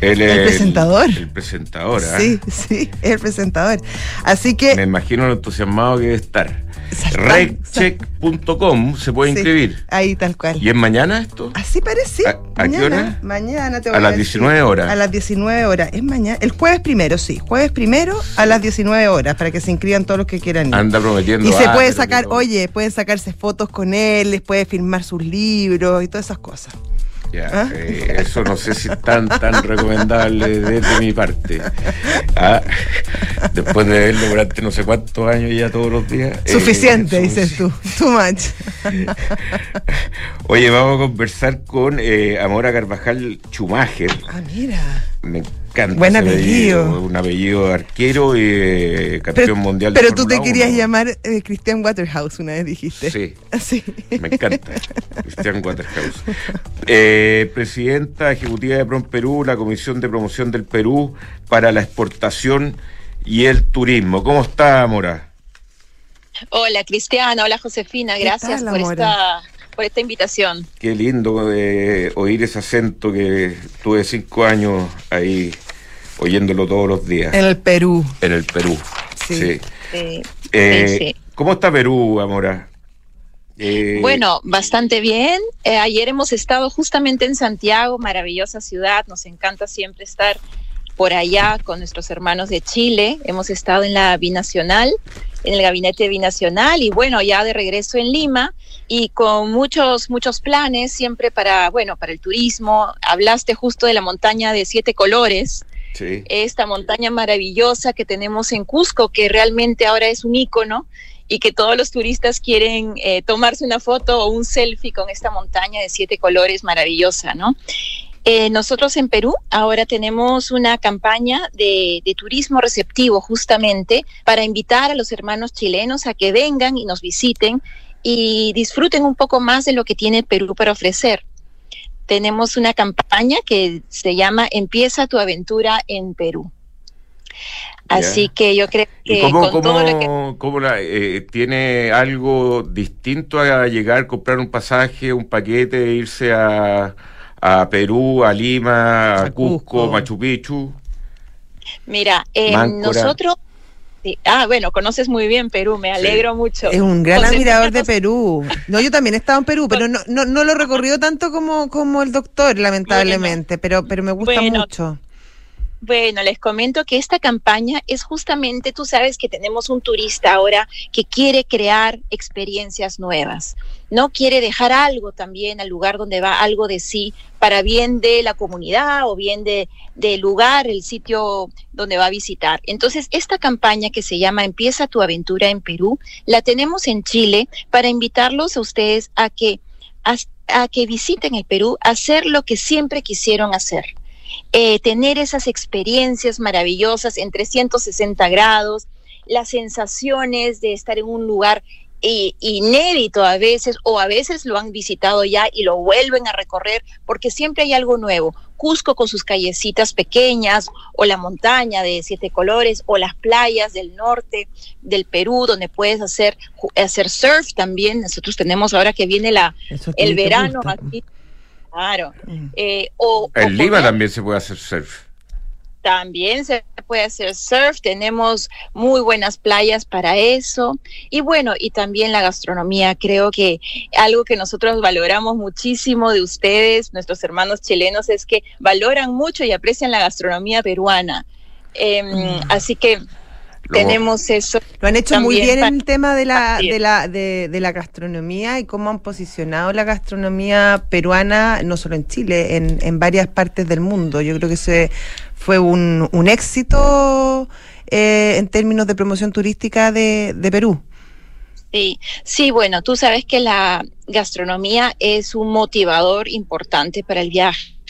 el es presentador. El presentador, ¿ah? Sí, sí, el presentador. Así que. Me imagino lo entusiasmado que debe estar. Reccheck.com se puede sí, inscribir. ahí tal cual. ¿Y es mañana esto? Así parece. ¿A- a qué hora? Mañana te A voy las decir. 19 horas. A las 19 horas. Es mañana. El jueves primero, sí. Jueves primero a las 19 horas para que se inscriban todos los que quieran ir. Anda prometiendo. y se ah, puede sacar, no. oye, pueden sacarse fotos con él, les puede firmar sus libros y todas esas cosas. Ya, ¿Ah? eh, eso no sé si es tan, tan recomendable desde mi parte. Ah, después de verlo durante no sé cuántos años ya todos los días. eh, Suficiente, dices tú. Too much. *laughs* Oye, vamos a conversar con eh, Amora Carvajal Schumacher. Ah, mira. Me encanta. Buen apellido. Un apellido de arquero y eh, campeón Pero, mundial de pero tú te querías 1. llamar eh, Christian Waterhouse, una vez dijiste. Sí. *laughs* Así. Me encanta. Cristian Waterhouse. *laughs* Eh, presidenta ejecutiva de PROM Perú, la Comisión de Promoción del Perú para la Exportación y el Turismo. ¿Cómo está, Amora? Hola Cristiana, hola Josefina, ¿Qué gracias tal, por esta, por esta invitación. Qué lindo eh, oír ese acento que tuve cinco años ahí oyéndolo todos los días En el Perú. en el Perú. Sí. Sí. Sí, Eh, sí. ¿Cómo está Perú, Amora? Eh, Bueno, bastante bien. Eh, ayer hemos estado justamente en Santiago, maravillosa ciudad. Nos encanta siempre estar por allá con nuestros hermanos de Chile. Hemos estado en la binacional, en el gabinete binacional y bueno, ya de regreso en Lima y con muchos, muchos planes siempre para, bueno, para el turismo. Hablaste justo de la montaña de siete colores. Sí. esta montaña maravillosa que tenemos en Cusco, que realmente ahora es un ícono y que todos los turistas quieren eh, tomarse una foto o un selfie con esta montaña de siete colores maravillosa, ¿no? Eh, nosotros en Perú ahora tenemos una campaña de, de turismo receptivo justamente para invitar a los hermanos chilenos a que vengan y nos visiten y disfruten un poco más de lo que tiene Perú para ofrecer tenemos una campaña que se llama Empieza tu aventura en Perú. Así que yo creo ¿Y que cómo, con todo lo que cómo- cómo la, eh, tiene algo distinto a llegar, comprar un pasaje, un paquete, irse a, a Perú, a Lima, a, A Cusco, Cusco. Machu Picchu? mira, eh, nosotros sí, ah, bueno, conoces muy bien Perú, me alegro mucho. Es un gran admirador de Perú. No, yo también he estado en Perú, pero no, no, no lo he recorrido tanto como, como el doctor, lamentablemente, pero, pero me gusta Bueno, mucho. Bueno, les comento que esta campaña es justamente, tú sabes que tenemos un turista ahora que quiere crear experiencias nuevas, no quiere dejar algo también al lugar donde va, algo de sí, para bien de la comunidad o bien de, del lugar, el sitio donde va a visitar. Entonces, esta campaña que se llama Empieza tu aventura en Perú, la tenemos en Chile para invitarlos a ustedes a que, a, a que visiten el Perú, a hacer lo que siempre quisieron hacer eh, tener esas experiencias maravillosas en 360 grados, las sensaciones de estar en un lugar eh, inédito a veces o a veces lo han visitado ya y lo vuelven a recorrer porque siempre hay algo nuevo. Cusco con sus callecitas pequeñas o la montaña de siete colores o las playas del norte del Perú donde puedes hacer, hacer surf también. Nosotros tenemos ahora que viene la, el verano aquí. Claro. Mm. Eh, o, o En Lima poner- también se puede hacer surf. también se puede hacer surf, tenemos muy buenas playas para eso. Y bueno, y también la gastronomía, creo que algo que nosotros valoramos muchísimo de ustedes, nuestros hermanos chilenos, es que valoran mucho y aprecian la gastronomía peruana. Em, Mm. Así que Lo- tenemos eso. Lo han hecho muy bien en el tema de la, de la, de, de la gastronomía y cómo han posicionado la gastronomía peruana, no solo en Chile, en, en varias partes del mundo. Yo creo que ese fue un, un éxito eh, en términos de promoción turística de, de Perú. Sí, sí, bueno, tú sabes que la gastronomía es un motivador importante para el viaje.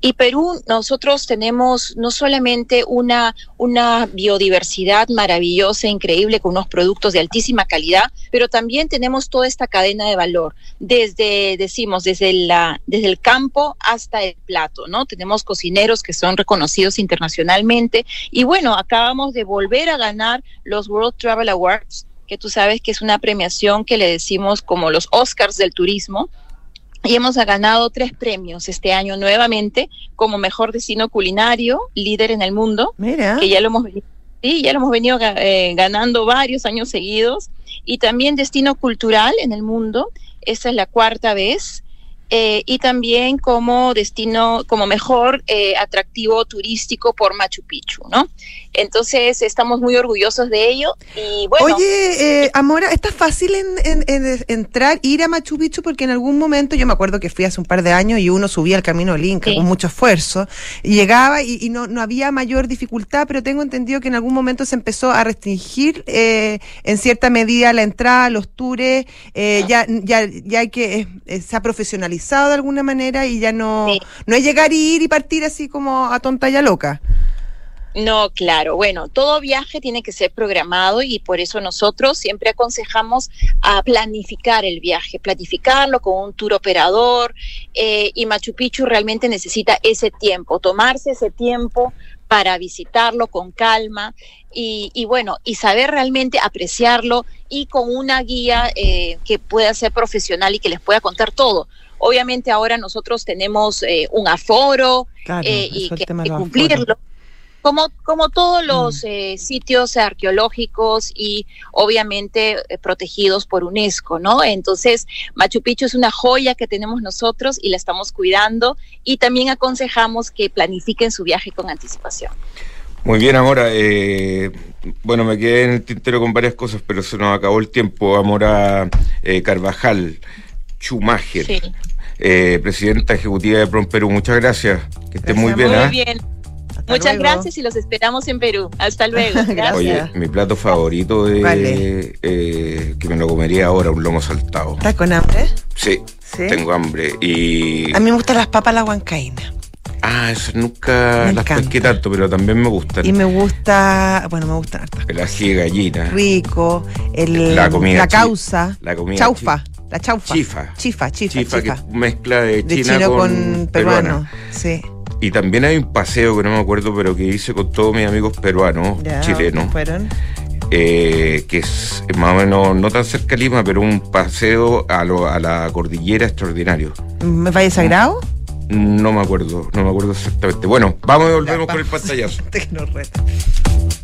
Y Perú, nosotros tenemos no solamente una, una biodiversidad maravillosa, increíble, con unos productos de altísima calidad, pero también tenemos toda esta cadena de valor, desde, decimos, desde, la, desde el campo hasta el plato, ¿no? Tenemos cocineros que son reconocidos internacionalmente. Y bueno, acabamos de volver a ganar los World Travel Awards que tú sabes que es una premiación que le decimos como los Oscars del turismo. Y hemos ganado tres premios este año nuevamente como mejor destino culinario, líder en el mundo, Mira. que ya lo hemos venido, sí, ya lo hemos venido eh, ganando varios años seguidos, y también destino cultural en el mundo, esta es la cuarta vez, eh, y también como destino, como mejor eh, atractivo turístico por Machu Picchu, ¿no? Entonces estamos muy orgullosos de ello y bueno. Oye, eh, Amora, ¿está fácil en, en- en entrar, ir a Machu Picchu? Porque en algún momento, yo me acuerdo que fui hace un par de años y uno subía el camino del Inca Sí. con mucho esfuerzo, y llegaba y, y no, no había mayor dificultad, pero tengo entendido que en algún momento se empezó a restringir eh, en cierta medida la entrada, los tours, eh, ya, ya, ya hay que, eh, se ha profesionalizado de alguna manera y ya no, Sí. no es llegar y ir y partir así como a tonta y a loca. No, claro. Bueno, todo viaje tiene que ser programado y por eso nosotros siempre aconsejamos a planificar el viaje, planificarlo con un tour operador eh, y Machu Picchu realmente necesita ese tiempo, tomarse ese tiempo para visitarlo con calma y, y bueno, y saber realmente apreciarlo y con una guía eh, que pueda ser profesional y que les pueda contar todo. Obviamente ahora nosotros tenemos eh, un aforo Claro, eh, y que, los cumplirlo. Como, como todos los Mm. eh, sitios arqueológicos y obviamente eh, protegidos por UNESCO, ¿no? Entonces, Machu Picchu es una joya que tenemos nosotros y la estamos cuidando y también aconsejamos que planifiquen su viaje con anticipación. Muy bien, Amora. eh, bueno, me quedé en el tintero con varias cosas, pero se nos acabó el tiempo. Amora eh, Carvajal, Schumacher, Sí. Eh, presidenta ejecutiva de Prom Perú. Muchas gracias. Que esté Gracias, muy bien. Muy ¿ah? bien. Hasta Muchas luego. gracias y los esperamos en Perú. Hasta luego. *laughs* Gracias. Oye, mi plato favorito de ¿Cuál eh, que me lo comería ahora, un lomo saltado. ¿Estás con hambre? Sí, Sí. tengo hambre. Y. A mí me gustan las papas a la huancaína. Ah, eso nunca Me las encanta. pesqué tanto, pero también me gustan. Y me gusta, bueno, me gustan hartas El ají de gallina. rico, el, La comida chi- causa, la comida chaufa, la chaufa. Chifa. Chifa, chifa, Chifa, chifa. que es mezcla de De China chino con, con, peruano. Sí. Y también hay un paseo que no me acuerdo, pero que hice con todos mis amigos peruanos, Ya, chilenos, Fueron. eh, que es más o menos no tan cerca de Lima, pero un paseo a, lo- a la cordillera extraordinario. ¿Me Valle Sagrado? No me acuerdo, no me acuerdo exactamente. Bueno, vamos y volvemos Ya, con el pantallazo. *laughs*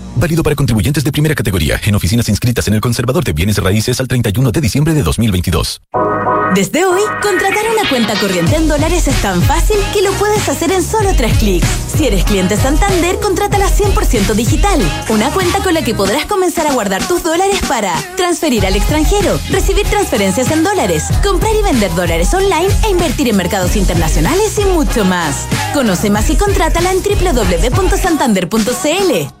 Válido para contribuyentes de primera categoría en oficinas inscritas en el Conservador de Bienes Raíces al 31 de diciembre de 2022. Desde hoy, contratar una cuenta corriente en dólares es tan fácil que lo puedes hacer en solo tres clics. Si eres cliente Santander, contrátala 100% digital. Una cuenta con la que podrás comenzar a guardar tus dólares para transferir al extranjero, recibir transferencias en dólares, comprar y vender dólares online e invertir en mercados internacionales y mucho más. Conoce más y contrátala en www.santander.cl.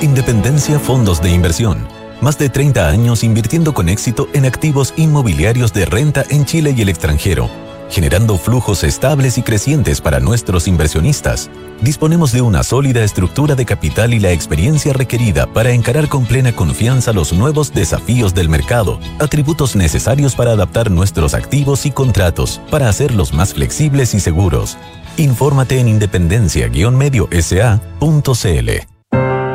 Independencia Fondos de Inversión. Más de 30 años invirtiendo con éxito en activos inmobiliarios de renta en Chile y el extranjero, generando flujos estables y crecientes para nuestros inversionistas. Disponemos de una sólida estructura de capital y la experiencia requerida para encarar con plena confianza los nuevos desafíos del mercado, atributos necesarios para adaptar nuestros activos y contratos, para hacerlos más flexibles y seguros. Infórmate en independencia-medio-sa.cl.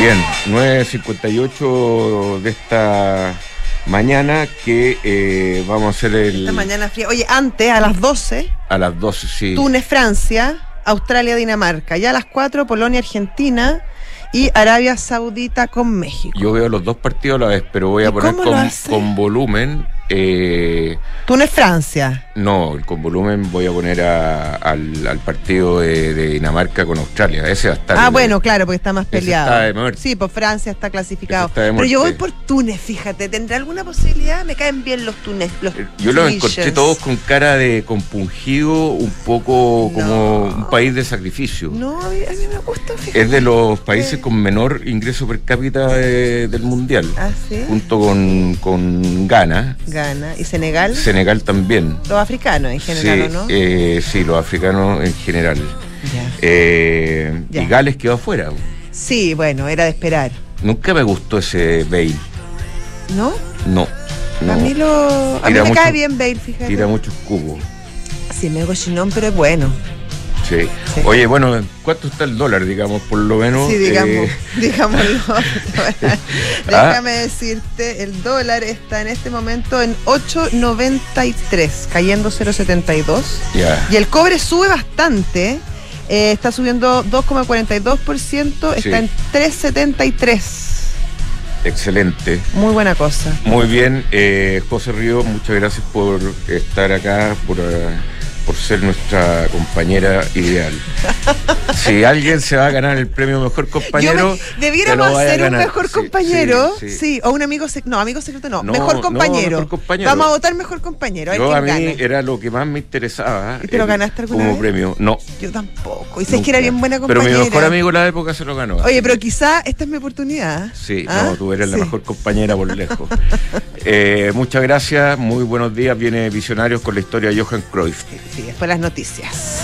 Bien, 9.58 de esta mañana que eh, vamos a hacer el... Esta mañana fría. Oye, antes, a las 12, A las 12, sí. Túnez, Francia, Australia, Dinamarca. Ya a las 4, Polonia, Argentina y Arabia Saudita con México. Yo veo los dos partidos a la vez, pero voy ¿Y a poner con, con volumen. Eh, Túnez, Francia. no, con volumen voy a poner a- al, al partido de, de Dinamarca con Australia. Ese va a estar. Ah, bueno, claro, porque está más peleado. está de muerte. Sí, pues Francia está clasificado. Está Pero yo voy por Túnez, fíjate. ¿Tendrá alguna posibilidad? Me caen bien los Túnez. Los Eh, Yo los encontré todos con cara de compungido, un poco como un país de sacrificio. No, a mí, a mí me gusta, fíjate. Es de los países con menor ingreso per cápita de- del mundial, Ah, sí. junto con, con Ghana, Ghana. ¿Y Senegal? Senegal también. Los africanos en general, sí, ¿o ¿no? eh, sí, los africanos en general. Ya. Eh, Ya. Y Gales quedó afuera. Sí, bueno, era de esperar. Nunca me gustó ese Bale. ¿No? No. no. A mí lo. A mí me mucho- cae bien Bale, fíjate. Tira muchos cubos. Sí, me hago chinón, pero es bueno. Sí. Sí. Oye, bueno, ¿cuánto está el dólar, digamos, por lo menos? Sí, digamos, Eh, *laughs* digámoslo. *laughs* Ah. Déjame decirte, el dólar está en este momento en 8.93, cayendo 0.72. ya. Y el cobre sube bastante, eh, está subiendo 2,42%, está Sí. en 3.73. Excelente. Muy buena cosa. Muy bien, eh, José Río, muchas gracias por estar acá, por, eh, por ser nuestra compañera ideal. *laughs* si alguien se va a ganar el premio mejor compañero, me- debiéramos hacer un mejor Sí, compañero, sí, sí, sí. o un amigo secreto, no, amigo secreto no, No, mejor no, compañero. mejor compañero. Vamos a votar mejor compañero, a ver Yo a mí gana. era lo que más me interesaba. ¿Y te lo ganaste alguna Como vez? premio. No. Yo tampoco. Y sabes que era bien buena Pero compañera. mi mejor amigo en la época se lo ganó. Oye, pero quizá esta es mi oportunidad. Sí, ¿Ah? no, tú eres la mejor compañera por lejos. *laughs* Eh, muchas gracias, muy buenos días. Viene Visionarios con la historia de Johan Cruyff. Sí, después las noticias.